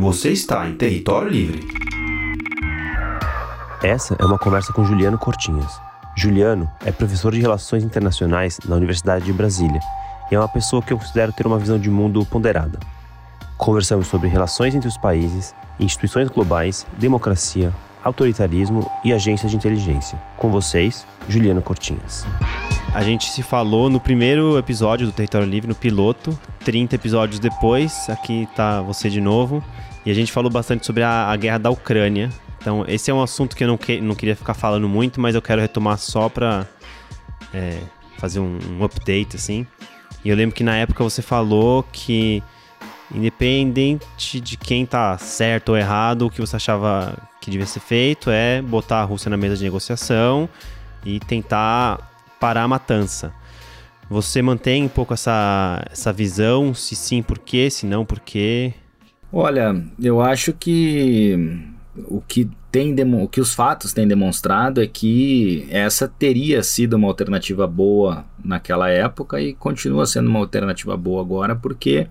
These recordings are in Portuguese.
Você está em território livre. Essa é uma conversa com Juliano Cortinhas. Juliano é professor de Relações Internacionais na Universidade de Brasília e é uma pessoa que eu considero ter uma visão de mundo ponderada. Conversamos sobre relações entre os países, instituições globais, democracia, autoritarismo e agências de inteligência. Com vocês, Juliano Cortinhas. A gente se falou no primeiro episódio do Território Livre, no piloto. 30 episódios depois, aqui tá você de novo. E a gente falou bastante sobre a, a guerra da Ucrânia. Então, esse é um assunto que eu não, que, não queria ficar falando muito, mas eu quero retomar só pra é, fazer um, um update, assim. E eu lembro que na época você falou que independente de quem tá certo ou errado, o que você achava que devia ser feito é botar a Rússia na mesa de negociação e tentar parar a matança. Você mantém um pouco essa, essa visão? Se sim, por quê? Se não, por quê? Olha, eu acho que o que, tem o que os fatos têm demonstrado é que essa teria sido uma alternativa boa naquela época e continua sendo uma alternativa boa agora, porque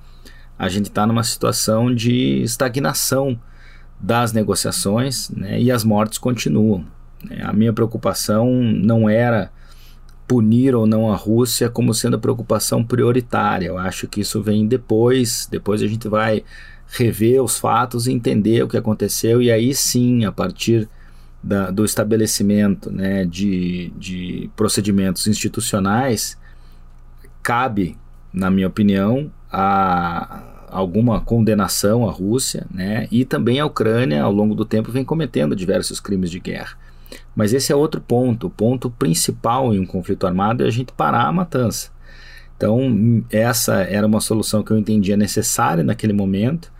a gente está numa situação de estagnação das negociações né, e as mortes continuam. Né. A minha preocupação não era punir ou não a Rússia como sendo a preocupação prioritária. Eu acho que isso vem depois, depois a gente vai rever os fatos e entender o que aconteceu, e aí sim, a partir da, do estabelecimento né, de, de procedimentos institucionais, cabe, na minha opinião, a alguma condenação à Rússia, né? E também a Ucrânia, ao longo do tempo, vem cometendo diversos crimes de guerra. Mas esse é outro ponto. O ponto principal em um conflito armado é a gente parar a matança. Então, essa era uma solução que eu entendia necessária naquele momento.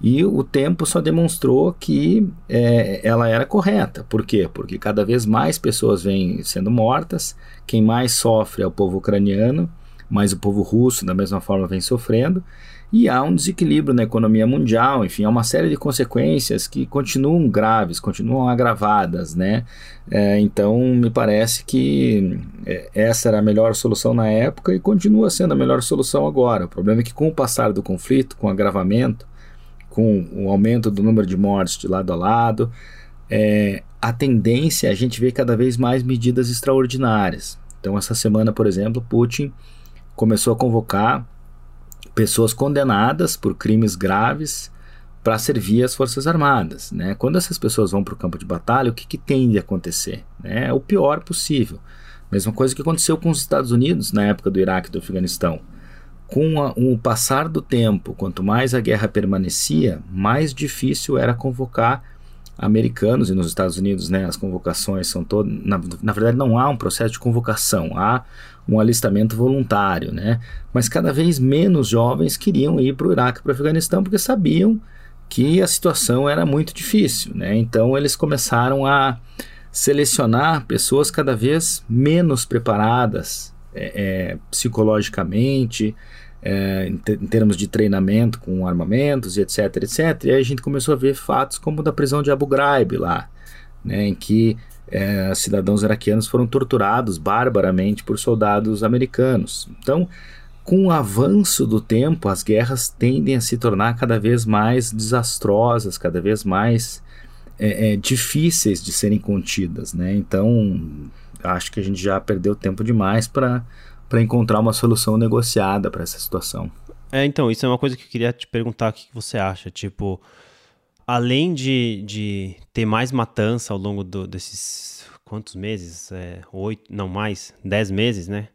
E o tempo só demonstrou que é, ela era correta. Por quê? Porque cada vez mais pessoas vêm sendo mortas, quem mais sofre é o povo ucraniano, mas o povo russo, da mesma forma, vem sofrendo e há um desequilíbrio na economia mundial, enfim, há uma série de consequências que continuam graves, continuam agravadas, né? É, então, me parece que é, essa era a melhor solução na época e continua sendo a melhor solução agora. O problema é que, com o passar do conflito, com o agravamento, com o aumento do número de mortes de lado a lado, é, a tendência é a gente ver cada vez mais medidas extraordinárias. Então, essa semana, por exemplo, Putin começou a convocar pessoas condenadas por crimes graves para servir as Forças Armadas. Né? Quando essas pessoas vão para o campo de batalha, o que, que tende a acontecer? Né? É o pior possível. Mesma coisa que aconteceu com os Estados Unidos na época do Iraque e do Afeganistão. Com a, o passar do tempo, quanto mais a guerra permanecia, mais difícil era convocar americanos e nos Estados Unidos, né, as convocações são todas. Na, na verdade, não há um processo de convocação, há um alistamento voluntário, né? Mas cada vez menos jovens queriam ir para o Iraque para o Afeganistão porque sabiam que a situação era muito difícil, né? Então eles começaram a selecionar pessoas cada vez menos preparadas é, é, psicologicamente, é, em, em, termos de treinamento com armamentos e etc, etc. E aí a gente começou a ver fatos como da prisão de Abu Ghraib lá, né, em que é, cidadãos iraquianos foram torturados barbaramente por soldados americanos. Então, com o avanço do tempo, as guerras tendem a se tornar cada vez mais desastrosas, cada vez mais é, é, difíceis de serem contidas. Né? Então, acho que a gente já perdeu tempo demais para encontrar uma solução negociada para essa situação. É, então, isso é uma coisa que eu queria te perguntar o que você acha. Tipo, além de, de ter mais matança ao longo do, desses quantos meses? É, oito, não mais, dez meses, né?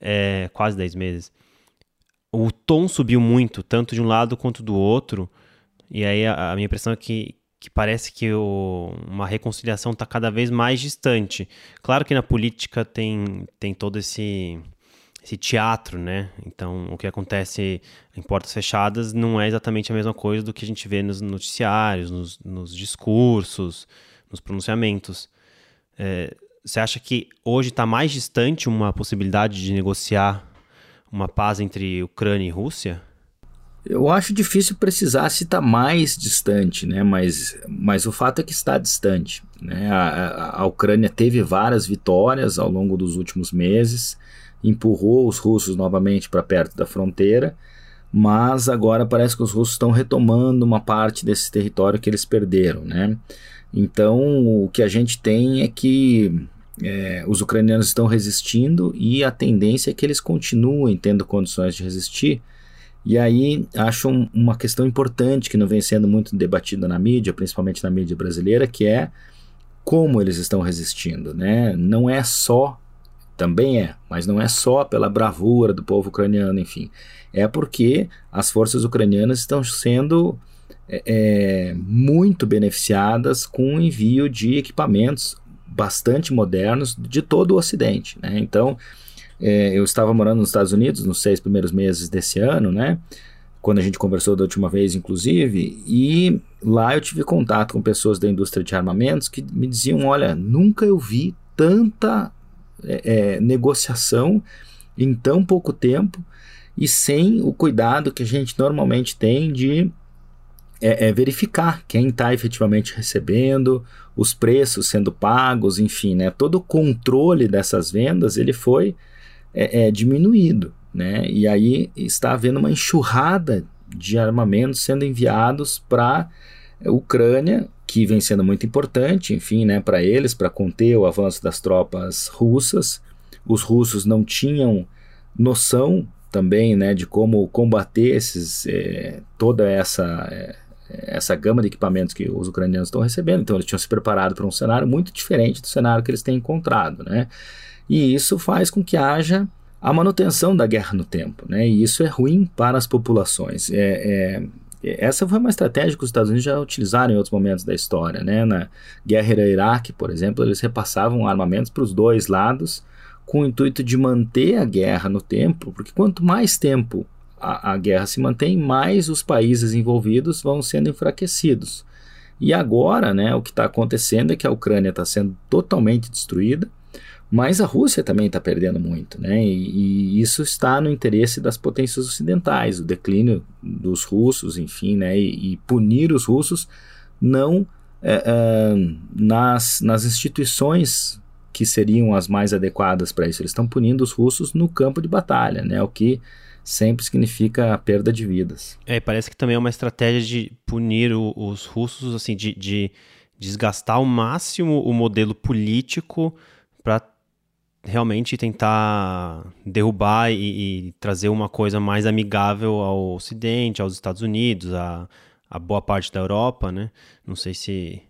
É, quase dez meses. O tom subiu muito, tanto de um lado quanto do outro. E aí a, a minha impressão é que, que parece que o, uma reconciliação está cada vez mais distante. Claro que na política tem, tem todo esse esse teatro, né? Então, o que acontece em portas fechadas não é exatamente a mesma coisa do que a gente vê nos noticiários, nos, nos discursos, nos pronunciamentos. É, você acha que hoje está mais distante uma possibilidade de negociar uma paz entre Ucrânia e Rússia? Eu acho difícil precisar se está mais distante, né? Mas, mas o fato é que está distante. Né? A, a, a Ucrânia teve várias vitórias ao longo dos últimos meses empurrou os russos novamente para perto da fronteira, mas agora parece que os russos estão retomando uma parte desse território que eles perderam, né? Então, o que a gente tem é que é, os ucranianos estão resistindo e a tendência é que eles continuem tendo condições de resistir. E aí, acho um, uma questão importante que não vem sendo muito debatida na mídia, principalmente na mídia brasileira, que é como eles estão resistindo, né? Não é só, também é, mas não é só pela bravura do povo ucraniano, enfim. É porque as forças ucranianas estão sendo é, é, muito beneficiadas com o envio de equipamentos bastante modernos de todo o Ocidente. Né? Então, é, eu estava morando nos Estados Unidos nos seis primeiros meses desse ano, né? quando a gente conversou da última vez, inclusive, e lá eu tive contato com pessoas da indústria de armamentos que me diziam: olha, nunca eu vi tanta é, é negociação em tão pouco tempo e sem o cuidado que a gente normalmente tem de é, é verificar quem está efetivamente recebendo, os preços sendo pagos, enfim, né? Todo o controle dessas vendas ele foi é, é, diminuído, né? E aí está havendo uma enxurrada de armamentos sendo enviados para Ucrânia, que vem sendo muito importante, enfim, né, para eles, para conter o avanço das tropas russas. Os russos não tinham noção também, né, de como combater esses, é, toda essa é, essa gama de equipamentos que os ucranianos estão recebendo. Então eles tinham se preparado para um cenário muito diferente do cenário que eles têm encontrado, né? E isso faz com que haja a manutenção da guerra no tempo, né? E isso é ruim para as populações. É, é, essa foi uma estratégia que os Estados Unidos já utilizaram em outros momentos da história, né? Na guerra Iraque, por exemplo, eles repassavam armamentos para os dois lados com o intuito de manter a guerra no tempo, porque quanto mais tempo a, a guerra se mantém, mais os países envolvidos vão sendo enfraquecidos. E agora, né, o que está acontecendo é que a Ucrânia está sendo totalmente destruída, mas a Rússia também está perdendo muito, né? E, e, isso está no interesse das potências ocidentais, o declínio dos russos, enfim, né? E, e punir os russos não é, é, nas, nas instituições que seriam as mais adequadas para isso. Eles estão punindo os russos no campo de batalha, né? O que sempre significa a perda de vidas. É, parece que também é uma estratégia de punir o, os russos, assim, de, de, desgastar ao máximo o modelo político para realmente tentar derrubar e, e, trazer uma coisa mais amigável ao Ocidente, aos Estados Unidos, a, a boa parte da Europa, né? Não sei se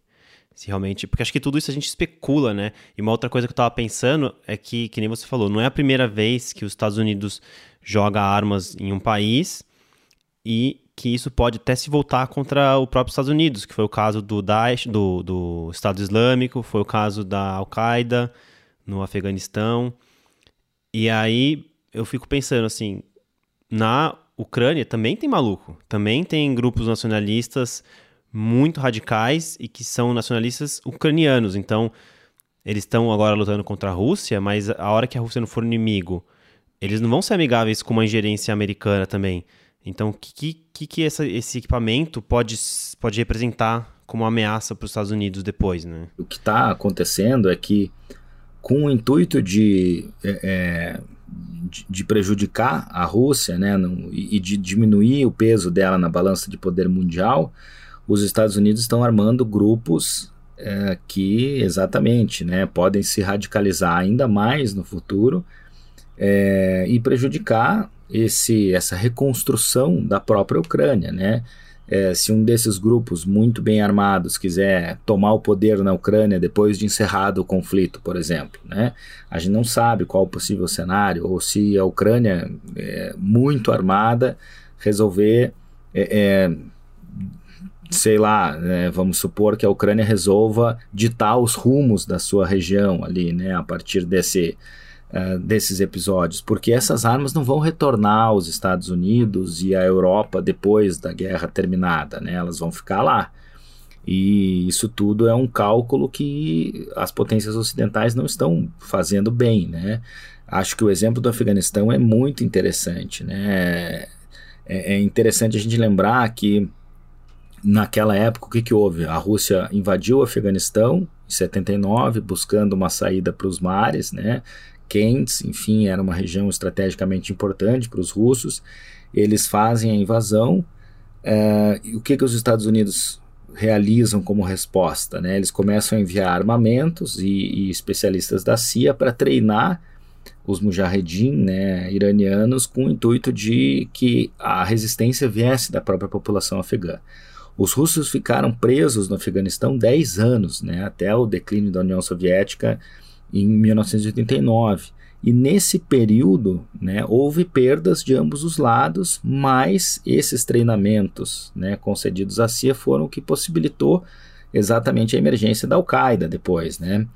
se realmente. Porque acho que tudo isso a gente especula, né? E uma outra coisa que eu tava pensando é que, que nem você falou, não é a primeira vez que os Estados Unidos joga armas em um país e que isso pode até se voltar contra o próprio Estados Unidos, que foi o caso do Daesh, do, do Estado Islâmico, foi o caso da Al-Qaeda no Afeganistão. E aí eu fico pensando assim, na Ucrânia também tem maluco, também tem grupos nacionalistas muito radicais e que são nacionalistas ucranianos. Então, eles estão agora lutando contra a Rússia, mas a hora que a Rússia não for inimigo, eles não vão ser amigáveis com uma ingerência americana também. Então, o que, que, que essa, esse equipamento pode, pode representar como ameaça para os Estados Unidos depois, né? O que está acontecendo é que, com o intuito de, é, é, de, de, prejudicar a Rússia né, no, e de diminuir o peso dela na balança de poder mundial, os Estados Unidos estão armando grupos é, que, exatamente, né, podem se radicalizar ainda mais no futuro é, e prejudicar esse, essa reconstrução da própria Ucrânia, né? É, se um desses grupos muito bem armados quiser tomar o poder na Ucrânia depois de encerrado o conflito, por exemplo, né? A gente não sabe qual o possível cenário ou se a Ucrânia é, muito armada resolver é, é sei lá, né, vamos supor que a Ucrânia resolva ditar os rumos da sua região ali, né, a partir desse uh, desses episódios, porque essas armas não vão retornar aos Estados Unidos e à Europa depois da guerra terminada, né? Elas vão ficar lá. E isso tudo é um cálculo que as potências ocidentais não estão fazendo bem, né? Acho que o exemplo do Afeganistão é muito interessante, né? É, é interessante a gente lembrar que naquela época o que, que houve? A Rússia invadiu o Afeganistão em 79, buscando uma saída para os mares, né? Quentes, enfim, era uma região estrategicamente importante para os russos. Eles fazem a invasão. É, o que, que os Estados Unidos realizam como resposta? Né? Eles começam a enviar armamentos e, e especialistas da CIA para treinar os mujahedin né, iranianos com o intuito de que a resistência viesse da própria população afegã. Os russos ficaram presos no Afeganistão 10 anos, né, até o declínio da União Soviética em 1989. E nesse período, né, houve perdas de ambos os lados, mas esses treinamentos né, concedidos à CIA foram o que possibilitou exatamente a emergência da Al-Qaeda depois, né?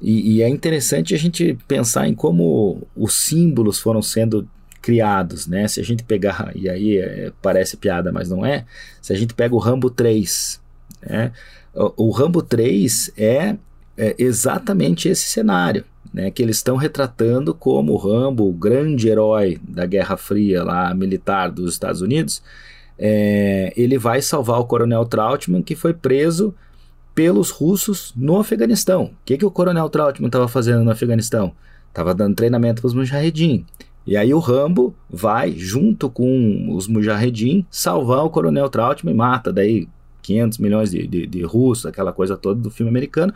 E, e, é interessante a gente pensar em como os símbolos foram sendo criados, né? Se a gente pegar, e aí é, parece piada, mas não é, se a gente pega o Rambo 3, né? O, o Rambo 3 é, é exatamente esse cenário, né? Que eles estão retratando como Rambo, o grande herói da Guerra Fria lá, militar dos Estados Unidos, é, ele vai salvar o Coronel Trautmann, que foi preso pelos russos no Afeganistão. O que, que o coronel Trautmann estava fazendo no Afeganistão? Estava dando treinamento para os mujahedin. E aí o Rambo vai, junto com os mujahedin, salvar o coronel Trautmann e mata daí 500 milhões de, de, de russos, aquela coisa toda do filme americano.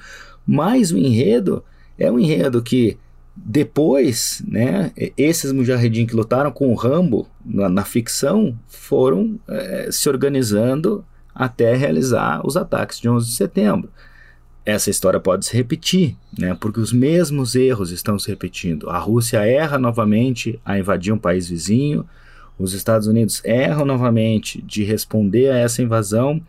Mas o enredo é um enredo que depois, né, esses mujahedin que lutaram com o Rambo na, na ficção foram é, se organizando até realizar os ataques de 11 de setembro. Essa história pode se repetir, né, porque os mesmos erros estão se repetindo. A Rússia erra novamente a invadir um país vizinho, os Estados Unidos erram novamente de responder a essa invasão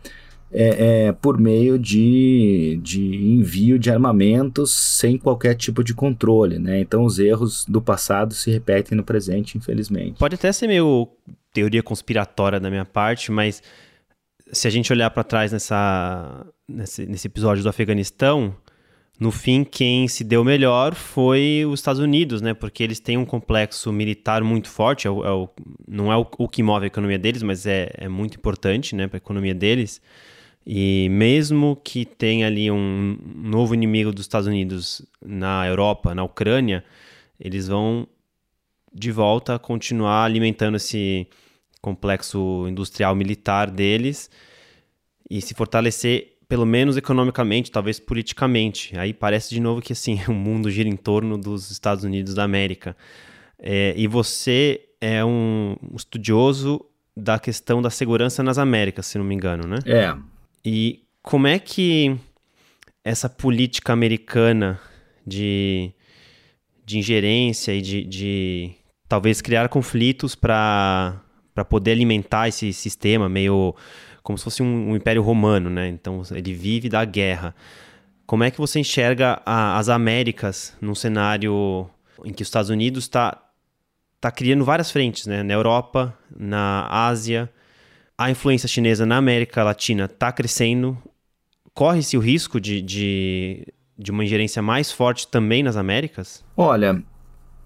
é, é, por meio de, de envio de armamentos sem qualquer tipo de controle. Né? Então, os erros do passado se repetem no presente, infelizmente. Pode até ser meio teoria conspiratória da minha parte, mas se a gente olhar para trás nessa, nesse, nesse episódio do Afeganistão, no fim, quem se deu melhor foi os Estados Unidos, né? Porque eles têm um complexo militar muito forte. É o, é o, não é o, o, que move a economia deles, mas é, é muito importante, né, para a economia deles. E mesmo que tenha ali um novo inimigo dos Estados Unidos na Europa, na Ucrânia, eles vão de volta continuar alimentando esse complexo industrial militar deles e se fortalecer pelo menos economicamente, talvez politicamente. Aí parece de novo que assim o mundo gira em torno dos Estados Unidos da América. É, e você é um estudioso da questão da segurança nas Américas, se não me engano, né? É. E como é que essa política americana de, de ingerência e de, de talvez criar conflitos para poder alimentar esse sistema meio como se fosse um, um, império romano, né? Então ele vive da guerra. Como é que você enxerga a, as Américas num cenário em que os Estados Unidos está tá criando várias frentes, né? Na Europa, na Ásia, a influência chinesa na América Latina está crescendo. Corre-se o risco de, de, de uma ingerência mais forte também nas Américas? Olha,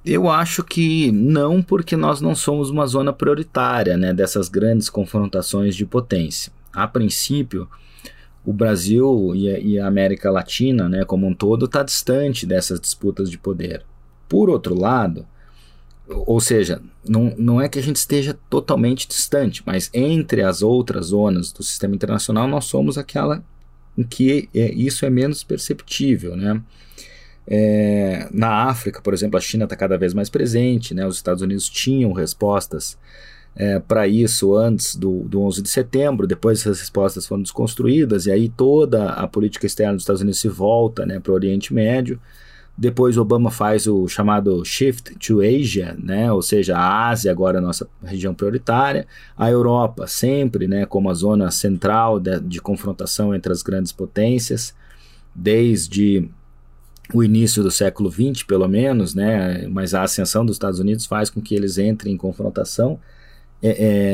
eu acho que não, porque nós não somos uma zona prioritária né, dessas grandes confrontações de potência. A princípio, o Brasil e a, América Latina, né, como um todo, está distante dessas disputas de poder. Por outro lado, ou seja, não, não é que a gente esteja totalmente distante, mas entre as outras zonas do sistema internacional, nós somos aquela em que é, isso é menos perceptível, né? É, na África, por exemplo, a China está cada vez mais presente, né? os Estados Unidos tinham respostas é, para isso antes do, do 11 de setembro, depois essas respostas foram desconstruídas, e aí toda a política externa dos Estados Unidos se volta né, para o Oriente Médio. Depois Obama faz o chamado Shift to Asia, né? ou seja, a Ásia agora é a nossa região prioritária, a Europa sempre né, como a zona central de, de confrontação entre as grandes potências, desde o início do século XX, pelo menos, né, mas a ascensão dos Estados Unidos faz com que eles entrem em confrontação é,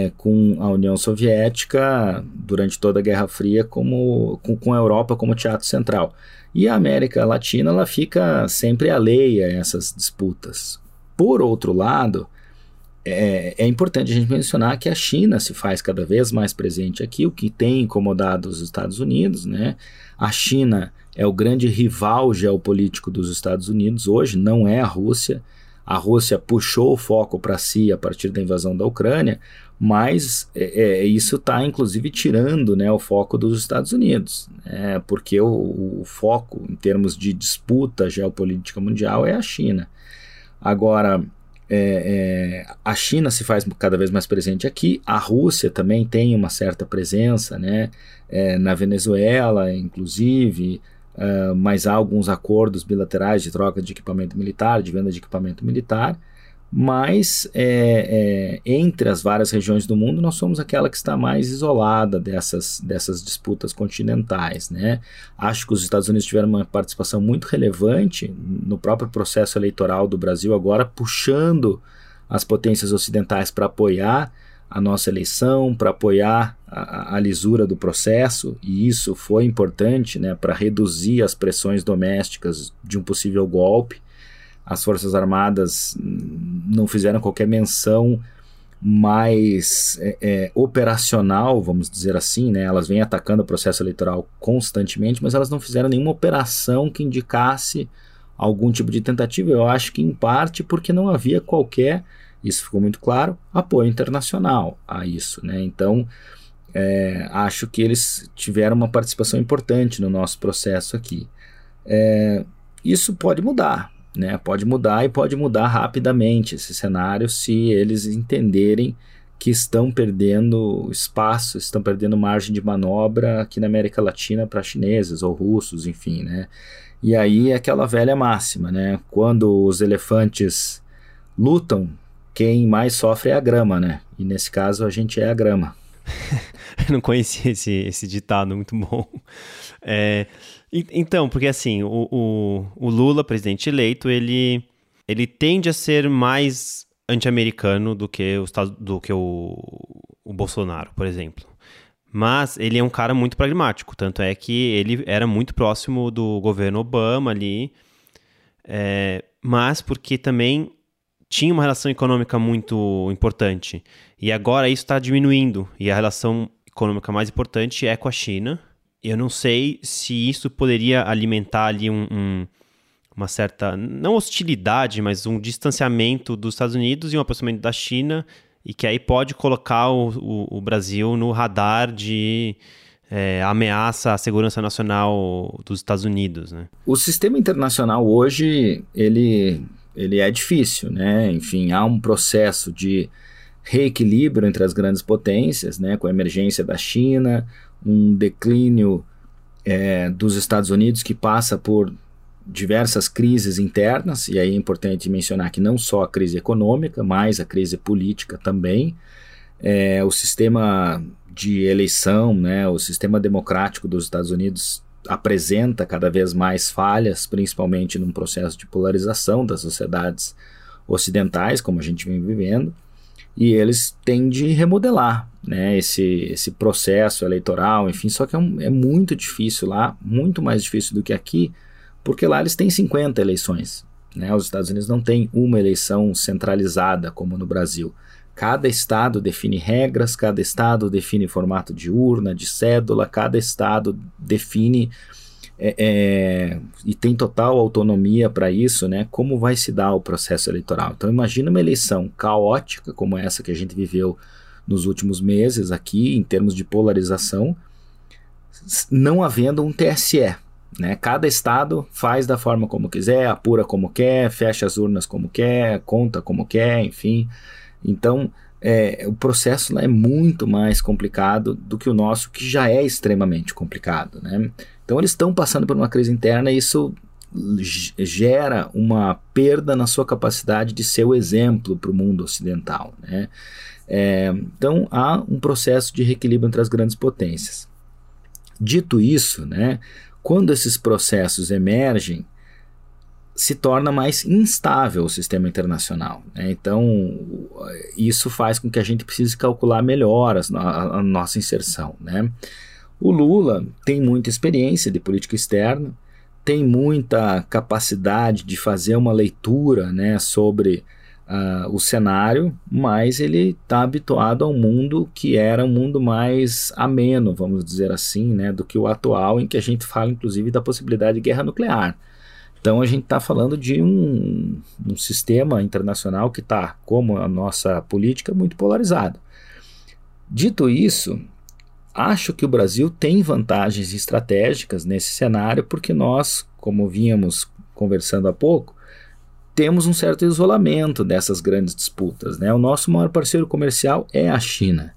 é, com a União Soviética durante toda a Guerra Fria, como, com, com, a Europa como teatro central. E a América Latina ela fica sempre alheia a essas disputas. Por outro lado, é, é, importante a gente mencionar que a China se faz cada vez mais presente aqui, o que tem incomodado os Estados Unidos. Né? A China é o grande rival geopolítico dos Estados Unidos hoje, não é a Rússia. A Rússia puxou o foco para si a partir da invasão da Ucrânia, mas é, é, isso está inclusive tirando né, o foco dos Estados Unidos, né, porque o, o, foco em termos de disputa geopolítica mundial é a China. Agora, é, é, a China se faz cada vez mais presente aqui, a Rússia também tem uma certa presença né, é, na Venezuela, inclusive, uh, mas há alguns acordos bilaterais de troca de equipamento militar, de venda de equipamento militar, mas é, é, entre as várias regiões do mundo, nós somos aquela que está mais isolada dessas, dessas disputas continentais. Né? Acho que os Estados Unidos tiveram uma participação muito relevante no próprio processo eleitoral do Brasil, agora puxando as potências ocidentais para apoiar a nossa eleição, para apoiar a, a, lisura do processo, e isso foi importante né, para reduzir as pressões domésticas de um possível golpe as Forças Armadas não fizeram qualquer menção mais é, é, operacional, vamos dizer assim, né? Elas vêm atacando o processo eleitoral constantemente, mas elas não fizeram nenhuma operação que indicasse algum tipo de tentativa. Eu acho que em parte porque não havia qualquer, isso ficou muito claro, apoio internacional a isso, né? Então é, acho que eles tiveram uma participação importante no nosso processo aqui. É, isso pode mudar, né? Pode mudar e pode mudar rapidamente esse cenário se eles entenderem que estão perdendo espaço, estão perdendo margem de manobra aqui na América Latina para chineses ou russos, enfim, né? E aí aquela velha máxima, né? Quando os elefantes lutam, quem mais sofre é a grama, né? E nesse caso a gente é a grama. não conhecia esse, esse ditado, muito bom. É, então, porque assim, o, o, o, Lula, presidente eleito, ele, ele tende a ser mais anti-americano do que, o, do que o, o Bolsonaro, por exemplo. Mas ele é um cara muito pragmático, tanto é que ele era muito próximo do governo Obama ali, é, mas porque também tinha uma relação econômica muito importante. E agora isso está diminuindo, e a relação econômica mais importante é com a China. Eu não sei se isso poderia alimentar ali um, um, uma certa, não hostilidade, mas um distanciamento dos Estados Unidos e um aproximamento da China, e que aí pode colocar o, o, o Brasil no radar de é, ameaça à segurança nacional dos Estados Unidos. Né? O sistema internacional hoje, ele, ele é difícil, né? Enfim, há um processo de reequilíbrio entre as grandes potências, né, com a emergência da China, um declínio é, dos Estados Unidos que passa por diversas crises internas, e aí é importante mencionar que não só a crise econômica, mas a crise política também. É, o sistema de eleição, né, o sistema democrático dos Estados Unidos apresenta cada vez mais falhas, principalmente num processo de polarização das sociedades ocidentais, como a gente vem vivendo e eles têm de remodelar né, esse, esse processo eleitoral, enfim, só que é, um, é muito difícil lá, muito mais difícil do que aqui, porque lá eles têm 50 eleições. Né? Os Estados Unidos não têm uma eleição centralizada como no Brasil. Cada estado define regras, cada estado define formato de urna, de cédula, cada estado define é, é, e tem total autonomia para isso, né? Como vai se dar o processo eleitoral? Então imagina uma eleição caótica como essa que a gente viveu nos últimos meses aqui, em termos de polarização, não havendo um TSE. Né? Cada estado faz da forma como quiser, apura como quer, fecha as urnas como quer, conta como quer, enfim. Então, é, o processo lá é muito mais complicado do que o nosso, que já é extremamente complicado. Né? Então eles estão passando por uma crise interna e isso gera uma perda na sua capacidade de ser o exemplo para o mundo ocidental. Né? É, então há um processo de reequilíbrio entre as grandes potências. Dito isso, né, quando esses processos emergem, se torna mais instável o sistema internacional. Né? Então, isso faz com que a gente precise calcular melhor a, a nossa inserção. Né? O Lula tem muita experiência de política externa, tem muita capacidade de fazer uma leitura né, sobre uh, o cenário, mas ele está habituado a um mundo que era um mundo mais ameno, vamos dizer assim, né, do que o atual, em que a gente fala inclusive da possibilidade de guerra nuclear. Então a gente está falando de um, um, sistema internacional que está, como a nossa política, muito polarizado. Dito isso, acho que o Brasil tem vantagens estratégicas nesse cenário, porque nós, como vínhamos conversando há pouco, temos um certo isolamento dessas grandes disputas. Né? O nosso maior parceiro comercial é a China.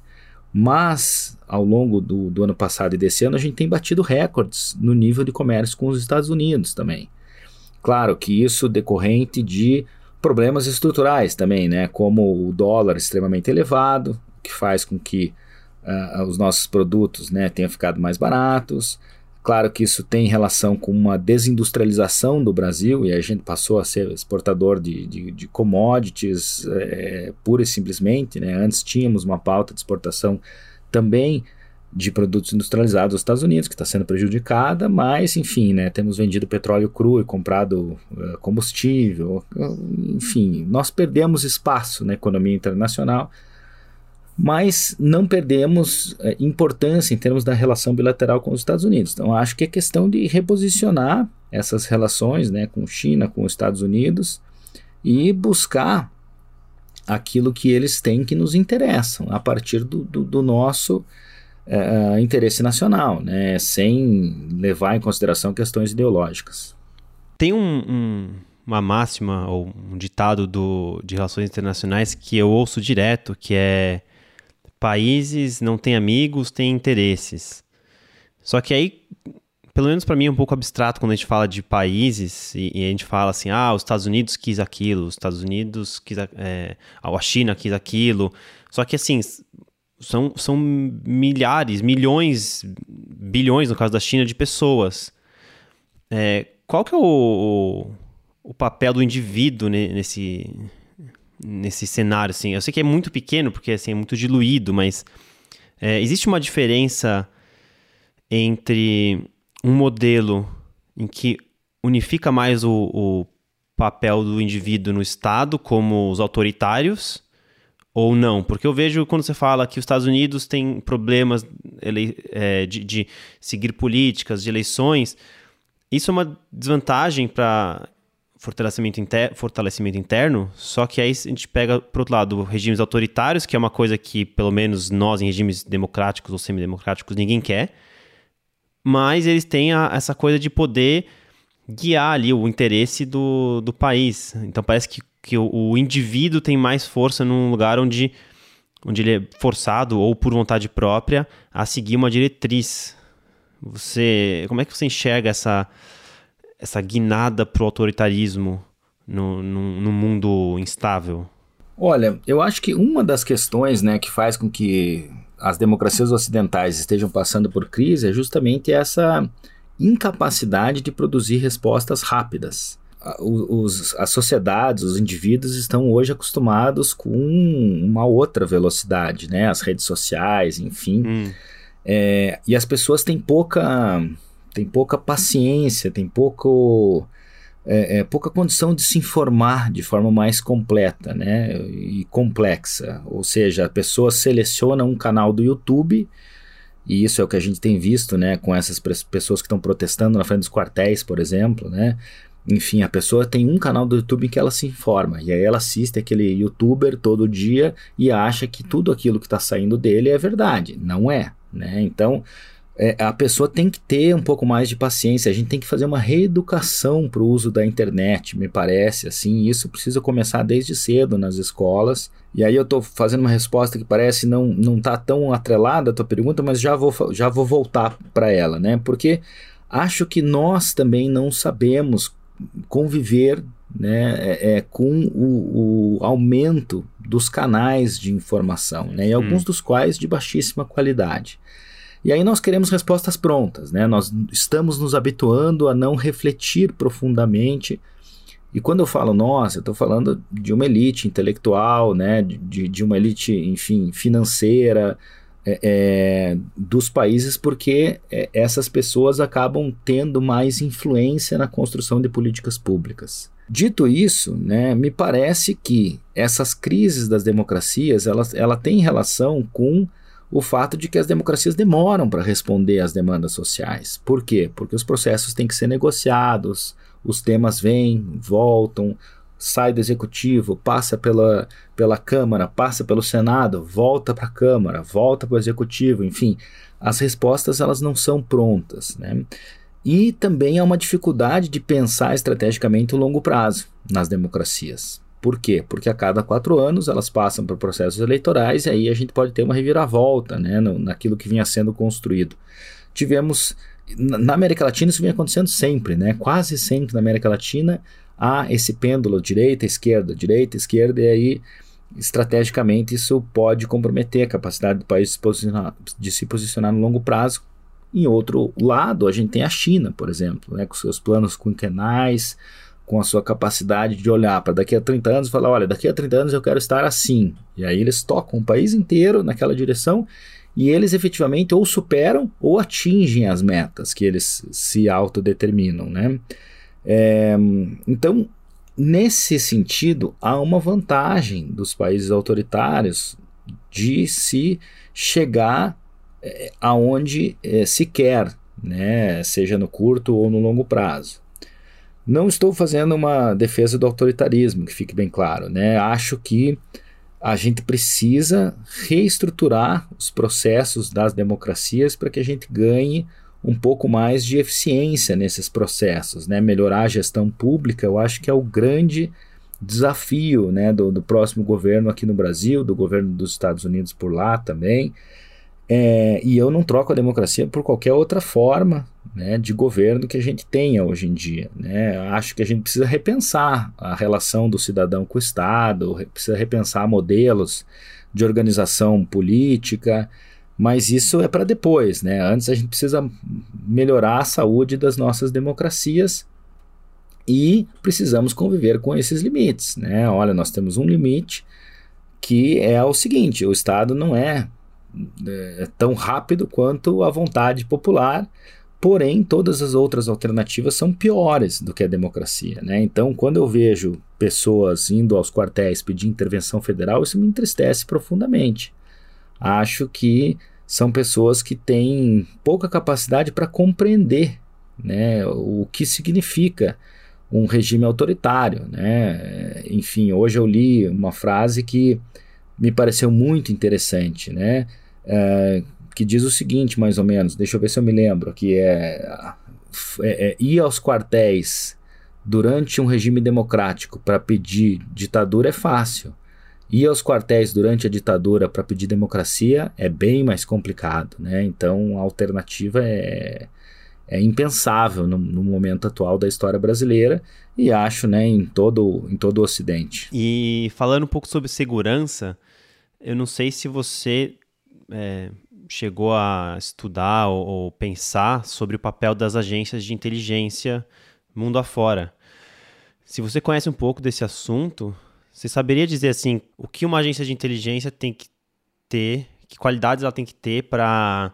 Mas, ao longo do, do ano passado e desse ano, a gente tem batido recordes no nível de comércio com os Estados Unidos também. Claro que isso decorrente de problemas estruturais também, né? Como o dólar extremamente elevado, que faz com que uh, os nossos produtos né, tenham ficado mais baratos. Claro que isso tem relação com uma desindustrialização do Brasil e a gente passou a ser exportador de, de, de commodities é, pura e simplesmente. Né? Antes tínhamos uma pauta de exportação também de produtos industrializados dos Estados Unidos, que está sendo prejudicada, mas, enfim, né, temos vendido petróleo cru e comprado uh, combustível, enfim, nós perdemos espaço na economia internacional, mas não perdemos uh, importância em termos da relação bilateral com os Estados Unidos. Então, acho que é questão de reposicionar essas relações né, com China, com os Estados Unidos e buscar aquilo que eles têm que nos interessam, a partir do, do, do nosso uh, interesse nacional, né, sem levar em consideração questões ideológicas. Tem um, um, uma máxima ou um ditado do, de relações internacionais que eu ouço direto, que é países não têm amigos, têm interesses. Só que aí, pelo menos para mim, é um pouco abstrato quando a gente fala de países e, e, a gente fala assim, ah, os Estados Unidos quis aquilo, os Estados Unidos quis, é, a China quis aquilo. Só que assim, são, são milhares, milhões, bilhões, no caso da China, de pessoas. É, qual que é o, o, papel do indivíduo nesse, nesse cenário? Assim? Eu sei que é muito pequeno, porque assim, é muito diluído, mas é, existe uma diferença entre um modelo em que unifica mais o, o papel do indivíduo no Estado, como os autoritários, ou não? Porque eu vejo quando você fala que os Estados Unidos têm problemas é, de, de, seguir políticas, de eleições, isso é uma desvantagem para fortalecimento, inter, fortalecimento interno, só que aí a gente pega, por outro lado, regimes autoritários, que é uma coisa que, pelo menos nós, em regimes democráticos ou semidemocráticos, ninguém quer, mas eles têm a, essa coisa de poder guiar ali o interesse do, do país. Então parece que que o, o indivíduo tem mais força num lugar onde, onde ele é forçado ou por vontade própria a seguir uma diretriz. Você, como é que você enxerga essa essa guinada para o autoritarismo no, no, no, mundo instável? Olha, eu acho que uma das questões né, que faz com que as democracias ocidentais estejam passando por crise é justamente essa incapacidade de produzir respostas rápidas os, as sociedades, os indivíduos estão hoje acostumados com uma outra velocidade, né? As redes sociais, enfim. Hum. É, e as pessoas têm pouca, têm pouca paciência, têm pouco, é, é, pouca condição de se informar de forma mais completa, né? E complexa. Ou seja, a pessoa seleciona um canal do YouTube e isso é o que a gente tem visto, né, com essas pessoas que estão protestando na frente dos quartéis, por exemplo, né? Enfim, a pessoa tem um canal do YouTube em que ela se informa, e aí ela assiste aquele youtuber todo dia e acha que tudo aquilo que está saindo dele é verdade. Não é, né? Então, é, a pessoa tem que ter um pouco mais de paciência, a gente tem que fazer uma reeducação para o uso da internet, me parece, assim, isso precisa começar desde cedo nas escolas. E aí eu estou fazendo uma resposta que parece não não tá tão atrelada à tua pergunta, mas já vou, já vou voltar para ela, né? Porque acho que nós também não sabemos conviver né, é, é, com o, o, aumento dos canais de informação, né, e alguns hum. dos quais de baixíssima qualidade. E aí nós queremos respostas prontas, né? Nós estamos nos habituando a não refletir profundamente. E quando eu falo nós, eu estou falando de uma elite intelectual, né? De, de uma elite, enfim, financeira, é, é, dos países porque é, essas pessoas acabam tendo mais influência na construção de políticas públicas. Dito isso, né, me parece que essas crises das democracias ela, ela tem relação com o fato de que as democracias demoram para responder às demandas sociais. Por quê? Porque os processos têm que ser negociados, os temas vêm, voltam, sai do executivo, passa pela, pela Câmara, passa pelo Senado, volta para a Câmara, volta para o executivo, enfim, as respostas elas não são prontas, né? E também há uma dificuldade de pensar estrategicamente o longo prazo nas democracias. Por quê? Porque a cada quatro anos elas passam por processos eleitorais e aí a gente pode ter uma reviravolta né, no, naquilo que vinha sendo construído. Tivemos. Na América Latina isso vinha acontecendo sempre, né? Quase sempre na América Latina há esse pêndulo direita, esquerda, direita, esquerda, e aí estrategicamente isso pode comprometer a capacidade do país de se posicionar, de se posicionar no longo prazo. Em outro lado, a gente tem a China, por exemplo, né, com seus planos quinquenais, com a sua capacidade de olhar para daqui a 30 anos e falar: olha, daqui a 30 anos eu quero estar assim. E aí eles tocam o país inteiro naquela direção e eles efetivamente ou superam ou atingem as metas que eles se autodeterminam. Né? É, então, nesse sentido, há uma vantagem dos países autoritários de se chegar é, aonde é, se quer, né? seja no curto ou no longo prazo. Não estou fazendo uma defesa do autoritarismo, que fique bem claro. Né? Acho que a gente precisa reestruturar os processos das democracias para que a gente ganhe um pouco mais de eficiência nesses processos, né? Melhorar a gestão pública, eu acho que é o grande desafio, né, do, do próximo governo aqui no Brasil, do governo dos Estados Unidos por lá também. É, e eu não troco a democracia por qualquer outra forma né, de governo que a gente tenha hoje em dia. Né? Acho que a gente precisa repensar a relação do cidadão com o Estado, precisa repensar modelos de organização política, mas isso é para depois. Né? Antes a gente precisa melhorar a saúde das nossas democracias e precisamos conviver com esses limites. Né? Olha, nós temos um limite que é o seguinte: o Estado não é é, tão rápido quanto a vontade popular, porém todas as outras alternativas são piores do que a democracia. Né? Então, quando eu vejo pessoas indo aos quartéis pedir intervenção federal, isso me entristece profundamente. Acho que são pessoas que têm pouca capacidade para compreender né, o que significa um regime autoritário. Né? Enfim, hoje eu li uma frase que me pareceu muito interessante, né? É, que diz o seguinte, mais ou menos, deixa eu ver se eu me lembro, que é, é, é ir aos quartéis durante um regime democrático para pedir ditadura é fácil. Ir aos quartéis durante a ditadura para pedir democracia é bem mais complicado, né? Então a alternativa é, é impensável no, no, momento atual da história brasileira e acho, né, em todo, em todo o Ocidente. E falando um pouco sobre segurança, eu não sei se você é, chegou a estudar ou, ou, pensar sobre o papel das agências de inteligência mundo afora. Se você conhece um pouco desse assunto, você saberia dizer assim o que uma agência de inteligência tem que ter, que qualidades ela tem que ter para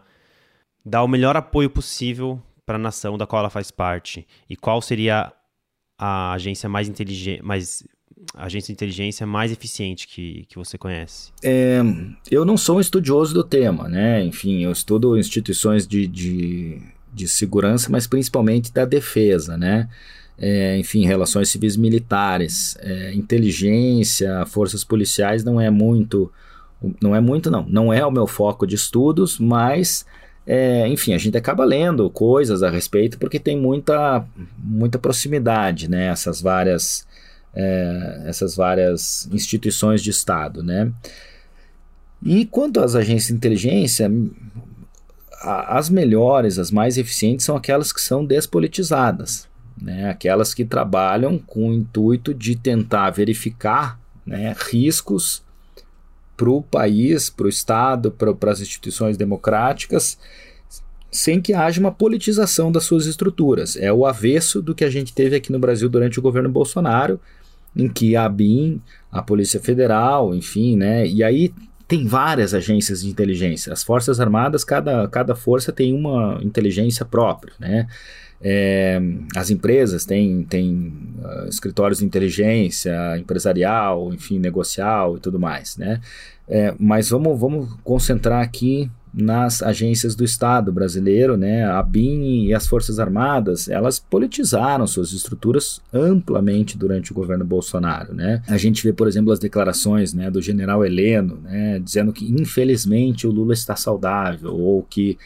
dar o melhor apoio possível para a nação da qual ela faz parte e qual seria a agência mais inteligente, mais agência de inteligência mais eficiente que, que você conhece? É, eu não sou um estudioso do tema, né? Enfim, eu estudo instituições de, de, de segurança, mas principalmente da defesa, né? É, enfim, relações civis militares, é, inteligência, forças policiais não é muito, não é muito não, não é o meu foco de estudos, mas é, enfim, a gente acaba lendo coisas a respeito porque tem muita, muita proximidade, né? Essas várias é, essas várias instituições de Estado, né? E quanto às agências de inteligência, as melhores, as mais eficientes são aquelas que são despolitizadas, né? aquelas que trabalham com o intuito de tentar verificar né, riscos para o país, para o Estado, para as instituições democráticas, sem que haja uma politização das suas estruturas. É o avesso do que a gente teve aqui no Brasil durante o governo Bolsonaro, em que a BIM, a Polícia Federal, enfim, né? E aí tem várias agências de inteligência. As Forças Armadas, cada, cada força tem uma inteligência própria, né? É, as empresas têm, têm uh, escritórios de inteligência empresarial, enfim, negocial e tudo mais, né? É, mas vamos, vamos concentrar aqui nas agências do Estado brasileiro, né? A BIM e as Forças Armadas, elas politizaram suas estruturas amplamente durante o governo Bolsonaro, né? A gente vê, por exemplo, as declarações, né, do General Heleno, né, dizendo que infelizmente o Lula está saudável ou que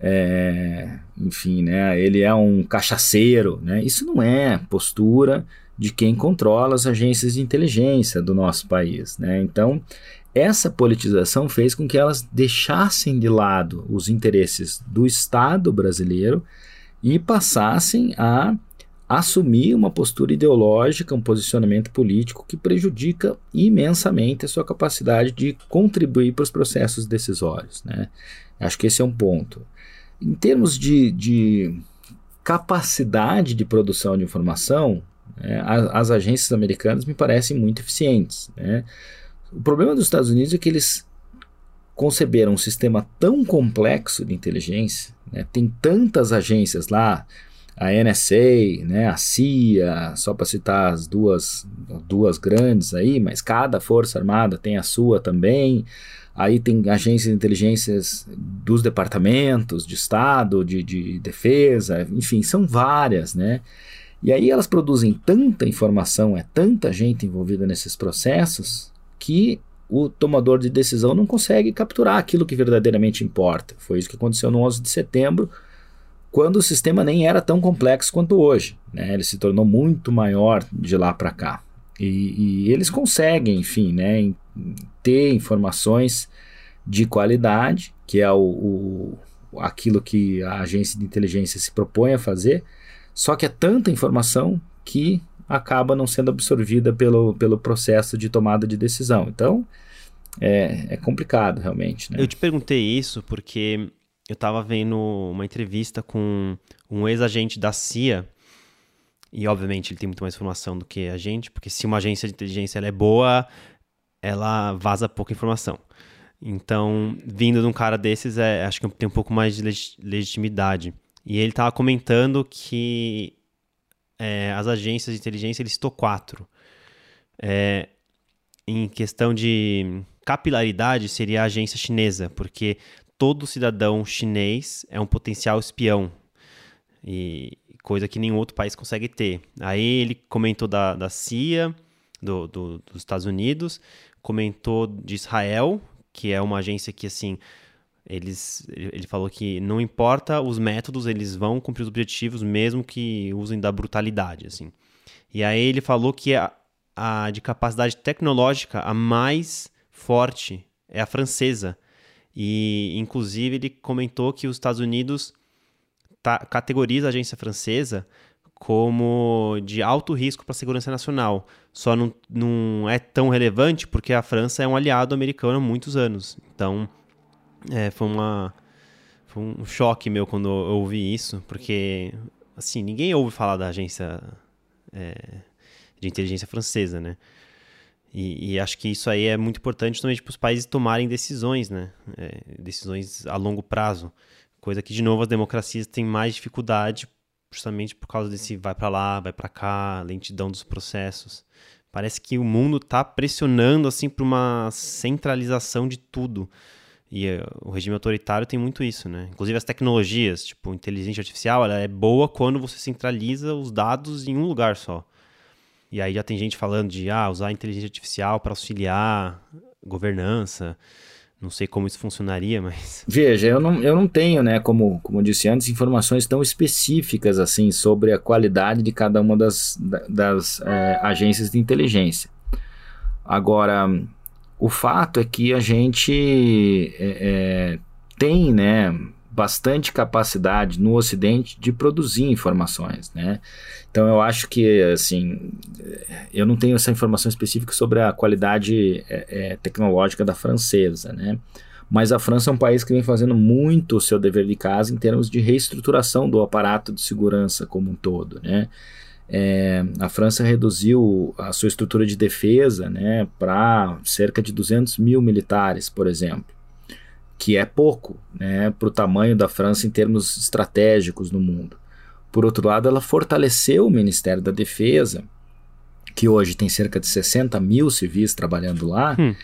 é, enfim, né, ele é um cachaceiro, né? Isso não é postura de quem controla as agências de inteligência do nosso país, né? Então, essa politização fez com que elas deixassem de lado os interesses do Estado brasileiro e passassem a assumir uma postura ideológica, um posicionamento político que prejudica imensamente a sua capacidade de contribuir para os processos decisórios. Né? Acho que esse é um ponto. Em termos de, de capacidade de produção de informação, né, as, as, agências americanas me parecem muito eficientes. Né? O problema dos Estados Unidos é que eles conceberam um sistema tão complexo de inteligência, né? tem tantas agências lá, a NSA, né, a CIA, só para citar as duas, duas grandes aí, mas cada força armada tem a sua também. Aí tem agências de inteligências dos departamentos de Estado, de, de defesa, enfim, são várias, né? E aí elas produzem tanta informação, é tanta gente envolvida nesses processos, que o tomador de decisão não consegue capturar aquilo que verdadeiramente importa. Foi isso que aconteceu no 11 de setembro, quando o sistema nem era tão complexo quanto hoje. Né? Ele se tornou muito maior de lá para cá. E, e, eles conseguem, enfim, né, ter informações de qualidade, que é o, o, aquilo que a agência de inteligência se propõe a fazer, só que é tanta informação que acaba não sendo absorvida pelo, pelo processo de tomada de decisão. Então, é, é complicado realmente. Né? Eu te perguntei isso porque eu estava vendo uma entrevista com um ex-agente da CIA, e obviamente ele tem muito mais informação do que a gente, porque se uma agência de inteligência é boa, ela vaza pouca informação. Então, vindo de um cara desses, é, acho que tem um pouco mais de legitimidade. E ele estava comentando que é, as agências de inteligência, ele citou quatro. É, em questão de capilaridade, seria a agência chinesa, porque todo cidadão chinês é um potencial espião. E coisa que nenhum outro país consegue ter. Aí ele comentou da, da CIA, do, do, dos Estados Unidos, comentou de Israel, que é uma agência que, assim, eles, ele falou que não importa os métodos, eles vão cumprir os objetivos, mesmo que usem da brutalidade, assim. E aí ele falou que a, a de capacidade tecnológica, a mais forte é a francesa. E, inclusive, ele comentou que os Estados Unidos tá, categoriza a agência francesa como de alto risco para a segurança nacional. Só não, não é tão relevante porque a França é um aliado americano há muitos anos. Então, é, foi uma foi um choque meu quando eu ouvi isso, porque assim ninguém ouve falar da agência é, de inteligência francesa, né? E, e, acho que isso aí é muito importante também para os países tomarem decisões, né? É, decisões a longo prazo, coisa que de novo as democracias têm mais dificuldade justamente por causa desse vai para lá, vai para cá, lentidão dos processos. Parece que o mundo está pressionando assim para uma centralização de tudo. E uh, o regime autoritário tem muito isso, né? Inclusive as tecnologias, tipo, inteligência artificial, ela é boa quando você centraliza os dados em um lugar só. E aí já tem gente falando de ah, usar a inteligência artificial para auxiliar governança. Não sei como isso funcionaria, mas. Veja, eu não, eu não tenho, né, como, como eu disse antes, informações tão específicas assim sobre a qualidade de cada uma das, das é, agências de inteligência. Agora, o fato é que a gente é, é, tem, né, bastante capacidade no Ocidente de produzir informações, né? Então eu acho que assim, eu não tenho essa informação específica sobre a qualidade é, é, tecnológica da francesa, né? Mas a França é um país que vem fazendo muito o seu dever de casa em termos de reestruturação do aparato de segurança como um todo, né? É, a França reduziu a sua estrutura de defesa né, para cerca de 200 mil militares, por exemplo, que é pouco né, para o tamanho da França em termos estratégicos no mundo. Por outro lado, ela fortaleceu o Ministério da Defesa, que hoje tem cerca de 60 mil civis trabalhando lá, hum.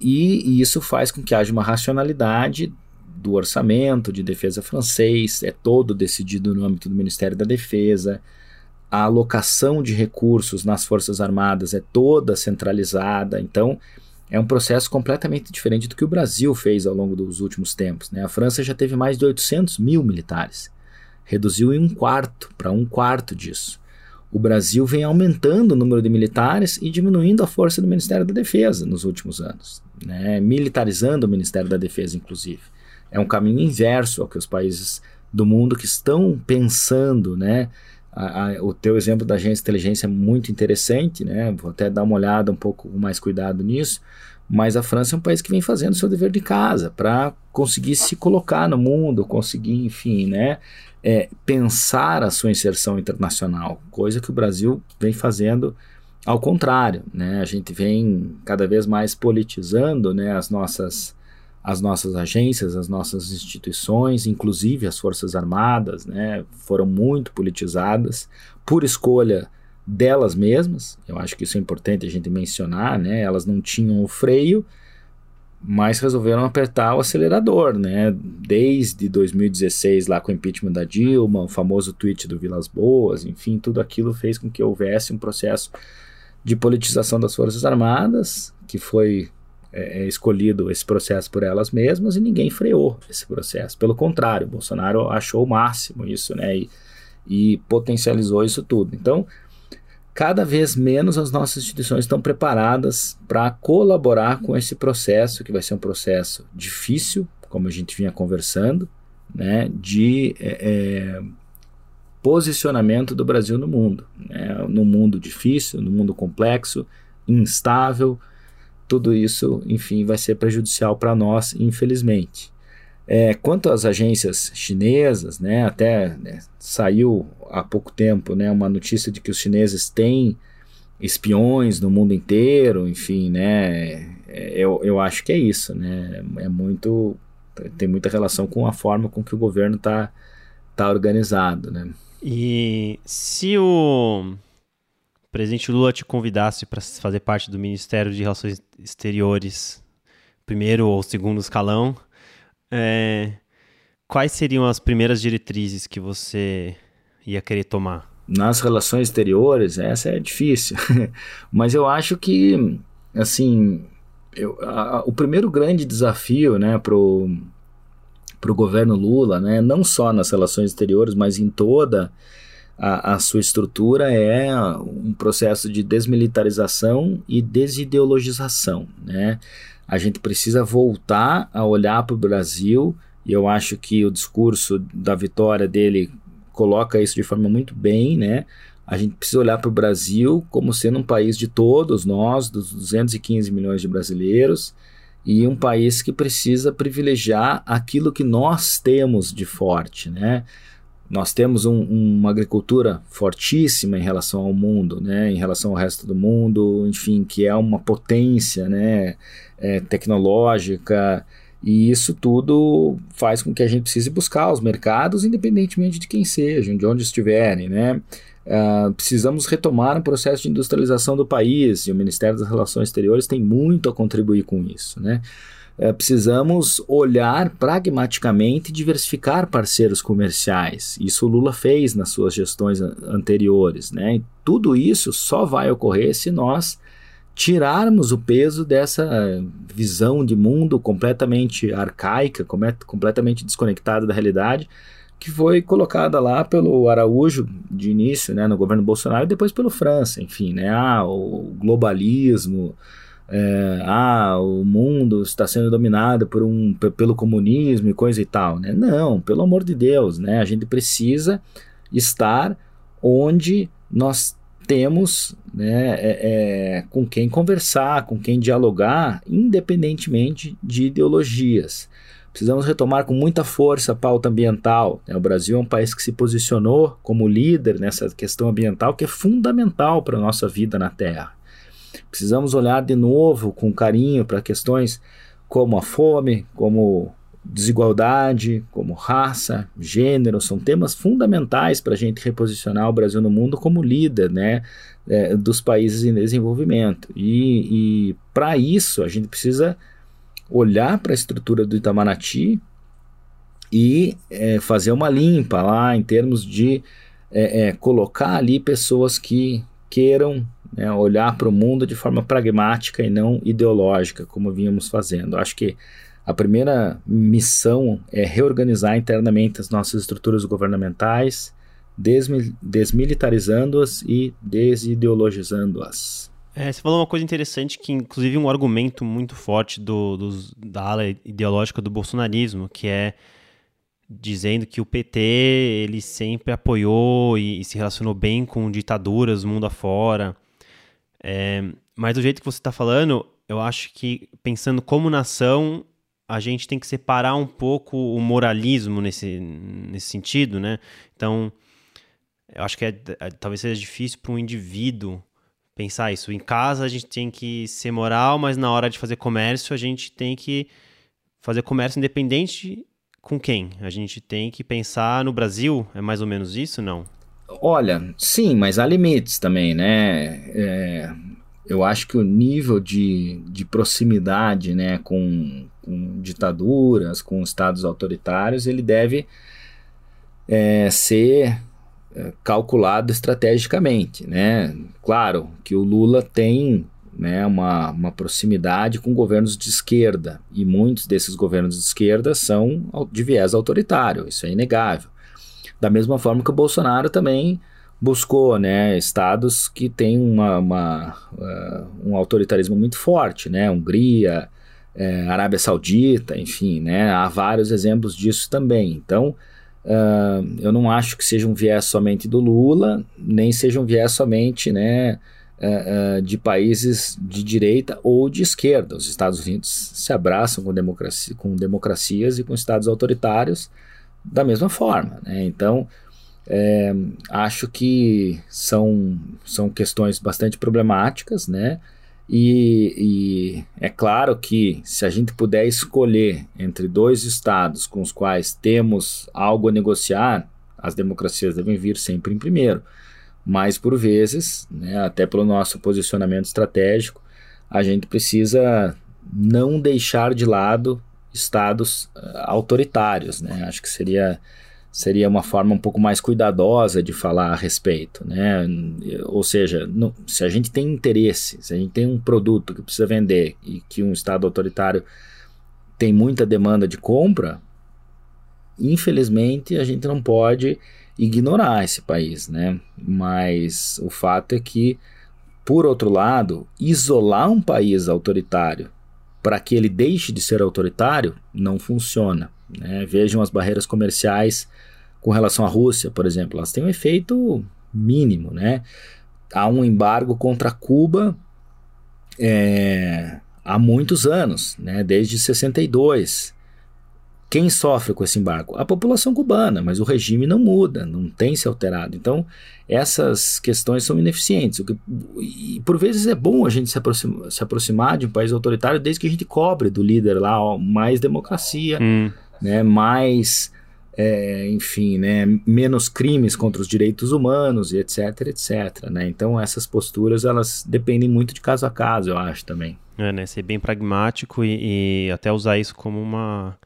e, e isso faz com que haja uma racionalidade do orçamento de defesa francês, é todo decidido no âmbito do Ministério da Defesa a alocação de recursos nas Forças Armadas é toda centralizada, então é um processo completamente diferente do que o Brasil fez ao longo dos últimos tempos. Né? A França já teve mais de 800 mil militares, reduziu em um quarto para um quarto disso. O Brasil vem aumentando o número de militares e diminuindo a força do Ministério da Defesa nos últimos anos, né? militarizando o Ministério da Defesa, inclusive. É um caminho inverso ao que os países do mundo que estão pensando, né, a, a, o teu exemplo da agência de inteligência é muito interessante, né? Vou até dar uma olhada um pouco mais cuidado nisso. Mas a França é um país que vem fazendo seu dever de casa para conseguir se colocar no mundo, conseguir, enfim, né? É, pensar a sua inserção internacional, coisa que o Brasil vem fazendo ao contrário, né? A gente vem cada vez mais politizando, né, as nossas as nossas agências, as nossas instituições, inclusive as Forças Armadas, né, foram muito politizadas por escolha delas mesmas. Eu acho que isso é importante a gente mencionar, né? Elas não tinham o freio, mas resolveram apertar o acelerador, né? Desde 2016 lá com o impeachment da Dilma, o famoso tweet do Vilas Boas, enfim, tudo aquilo fez com que houvesse um processo de politização das Forças Armadas, que foi é, é, escolhido esse processo por elas mesmas e ninguém freou esse processo. Pelo contrário, Bolsonaro achou o máximo isso, né? E, e potencializou isso tudo. Então, cada vez menos as nossas instituições estão preparadas para colaborar com esse processo, que vai ser um processo difícil, como a gente vinha conversando, né? De é, é posicionamento do Brasil no mundo, né? no mundo difícil, no mundo complexo, instável, tudo isso, enfim, vai ser prejudicial para nós, infelizmente. É, quanto às agências chinesas, né, até né, saiu há pouco tempo né, uma notícia de que os chineses têm espiões no mundo inteiro, enfim, né, é, eu, eu acho que é isso, né, é muito, tem muita relação com a forma com que o governo está tá organizado, né. E se o presidente Lula te convidasse para fazer parte do Ministério de Relações Exteriores, primeiro ou segundo escalão, é, quais seriam as primeiras diretrizes que você ia querer tomar? Nas relações exteriores, essa é difícil, mas eu acho que, assim, eu, a, o primeiro grande desafio né, para o governo Lula, né, não só nas relações exteriores, mas em toda a, a, sua estrutura é um processo de desmilitarização e desideologização. Né? A gente precisa voltar a olhar para o Brasil, e eu acho que o discurso da vitória dele coloca isso de forma muito bem, né? A gente precisa olhar para o Brasil como sendo um país de todos nós, dos 215 milhões de brasileiros, e um país que precisa privilegiar aquilo que nós temos de forte, né? Nós temos um, uma agricultura fortíssima em relação ao mundo, né, em relação ao resto do mundo, enfim, que é uma potência né, é, tecnológica, e isso tudo faz com que a gente precise buscar os mercados, independentemente de quem sejam, de onde estiverem. Né? Uh, precisamos retomar um processo de industrialização do país, e o Ministério das Relações Exteriores tem muito a contribuir com isso. Né? É, precisamos olhar pragmaticamente e diversificar parceiros comerciais. Isso o Lula fez nas suas gestões anteriores. Né? E tudo isso só vai ocorrer se nós tirarmos o peso dessa visão de mundo completamente arcaica, completamente desconectada da realidade, que foi colocada lá pelo Araújo de início, né, no governo Bolsonaro, e depois pelo França, enfim, né, ah, o globalismo, é, ah, o mundo está sendo dominado por um, pelo comunismo e coisa e tal, né? Não, pelo amor de Deus, né? A gente precisa estar onde nós temos né, é, é, com quem conversar, com quem dialogar, independentemente de ideologias. Precisamos retomar com muita força a pauta ambiental. Né? O Brasil é um país que se posicionou como líder nessa questão ambiental, que é fundamental para a nossa vida na Terra. Precisamos olhar de novo com carinho para questões como a fome, como desigualdade, como raça, gênero, são temas fundamentais para a gente reposicionar o Brasil no mundo como líder né, é, dos países em desenvolvimento. E, e para isso a gente precisa olhar para a estrutura do Itamaraty e é, fazer uma limpa lá em termos de é, é colocar ali pessoas que queiram né, olhar para o mundo de forma pragmática e não ideológica, como vínhamos fazendo. Acho que a primeira missão é reorganizar internamente as nossas estruturas governamentais, desmilitarizando-as e desideologizando-as. É, você falou uma coisa interessante que, inclusive, um argumento muito forte do, da ala ideológica do bolsonarismo, que é dizendo que o PT ele sempre apoiou e, e se relacionou bem com ditaduras mundo afora. É, mas do jeito que você está falando, eu acho que pensando como nação, a gente tem que separar um pouco o moralismo nesse, nesse sentido, né? Então, eu acho que é, é, talvez seja difícil para um indivíduo pensar isso. Em casa a gente tem que ser moral, mas na hora de fazer comércio a gente tem que fazer comércio independente com quem? A gente tem que pensar no Brasil, é mais ou menos isso, não? Olha, sim, mas há limites também, né? É, eu acho que o nível de, de proximidade né, com, com ditaduras, com estados autoritários, ele deve é, ser é, calculado estrategicamente. Né? Claro que o Lula tem né, uma, uma proximidade com governos de esquerda, e muitos desses governos de esquerda são de viés autoritário, isso é inegável. Da mesma forma que o Bolsonaro também buscou né, estados que têm uma, uma uh, um autoritarismo muito forte, né, Hungria, é, Arábia Saudita, enfim, né, há vários exemplos disso também. Então, uh, eu não acho que seja um viés somente do Lula, nem seja um viés somente né, uh, de países de direita ou de esquerda. Os Estados Unidos se abraçam com, democracia, com democracias e com estados autoritários da mesma forma. Né? Então, é, acho que são, são questões bastante problemáticas, né? E, e, é claro que se a gente puder escolher entre dois estados com os quais temos algo a negociar, as democracias devem vir sempre em primeiro. Mas por vezes, né, até pelo nosso posicionamento estratégico, a gente precisa não deixar de lado estados uh, autoritários. Né? Acho que seria seria uma forma um pouco mais cuidadosa de falar a respeito, né? Ou seja, se a gente tem interesse, se a gente tem um produto que precisa vender e que um Estado autoritário tem muita demanda de compra, infelizmente a gente não pode ignorar esse país, né? Mas o fato é que, por outro lado, isolar um país autoritário para que ele deixe de ser autoritário não funciona. Né? Vejam as barreiras comerciais com relação à Rússia, por exemplo, elas têm um efeito mínimo. Né? Há um embargo contra Cuba é, há muitos anos, né? desde 62. Quem sofre com esse embargo? A população cubana, mas o regime não muda, não tem se alterado. Então, essas questões são ineficientes. Que, e por vezes é bom a gente se aproximar, se aproximar de um país autoritário desde que a gente cobre do líder lá ó, mais democracia, hum né, mais, é, enfim, né, menos crimes contra os direitos humanos e etc, etc, né? Então essas posturas elas dependem muito de caso a caso, eu acho também. É, né, ser bem pragmático e, e até usar isso como uma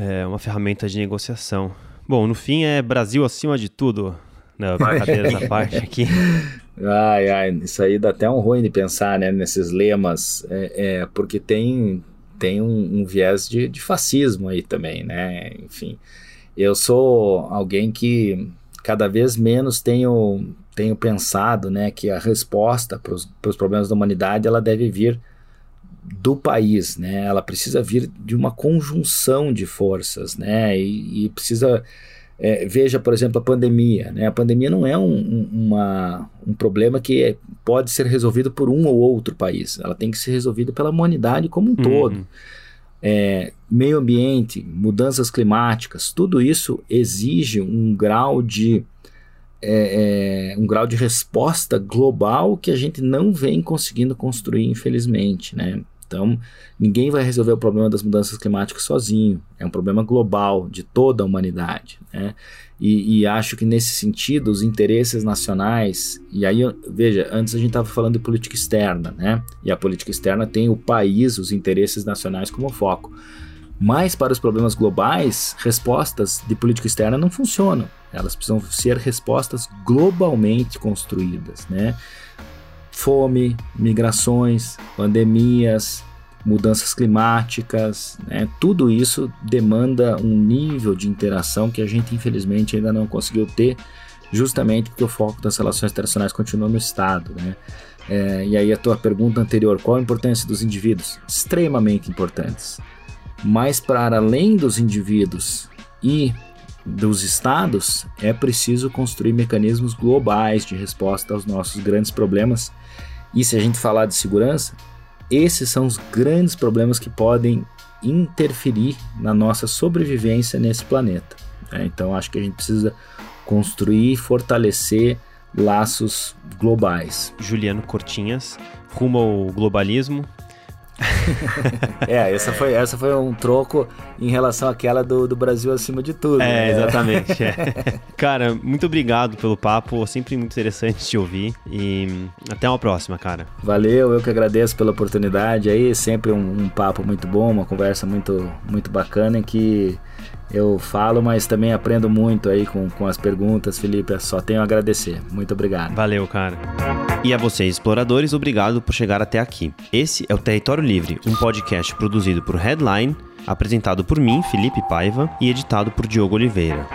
é, uma ferramenta de negociação. Bom, no fim é Brasil acima de tudo, né? Brincadeiras à parte aqui. Ai, ai, isso aí dá até um ruim de pensar, né, nesses lemas, é, é porque tem tem um, um viés de, de, fascismo aí também, né? Enfim, eu sou alguém que cada vez menos tenho, tenho pensado, né, que a resposta para os problemas da humanidade ela deve vir do país, né? Ela precisa vir de uma conjunção de forças, né? E, e precisa é, veja, por exemplo, a pandemia. Né? A pandemia não é um, um, uma, um problema que é, pode ser resolvido por um ou outro país. Ela tem que ser resolvida pela humanidade como um uhum. todo. é, meio ambiente, mudanças climáticas, tudo isso exige um grau de é, é, um grau de resposta global que a gente não vem conseguindo construir, infelizmente, né? Então, ninguém vai resolver o problema das mudanças climáticas sozinho. É um problema global de toda a humanidade. Né? E, e acho que nesse sentido, os interesses nacionais. E aí, veja, antes a gente estava falando de política externa, né? E a política externa tem o país, os interesses nacionais como foco. Mas para os problemas globais, respostas de política externa não funcionam. Elas precisam ser respostas globalmente construídas, né? Fome, migrações, pandemias, mudanças climáticas, né? tudo isso demanda um nível de interação que a gente infelizmente ainda não conseguiu ter, justamente porque o foco das relações internacionais continua no Estado. Né? É, e aí a tua pergunta anterior, qual a importância dos indivíduos? Extremamente importantes. Mas para além dos indivíduos e dos estados, é preciso construir mecanismos globais de resposta aos nossos grandes problemas. E se a gente falar de segurança, esses são os grandes problemas que podem interferir na nossa sobrevivência nesse planeta. Né? Então, acho que a gente precisa construir e fortalecer laços globais. Juliano Cortinhas, rumo ao globalismo, é, essa foi, essa foi um troco em relação àquela do, do Brasil acima de tudo. É, né? exatamente. É. cara, muito obrigado pelo papo, sempre muito interessante te ouvir e até uma próxima, cara. Valeu, eu que agradeço pela oportunidade aí, sempre um, um papo muito bom, uma conversa muito, muito bacana em que eu falo, mas também aprendo muito aí com, com as perguntas, Felipe. Só tenho a agradecer. Muito obrigado. Valeu, cara. E a vocês, exploradores, obrigado por chegar até aqui. Esse é o Território Livre, um podcast produzido por Headline, apresentado por mim, Felipe Paiva, e editado por Diogo Oliveira.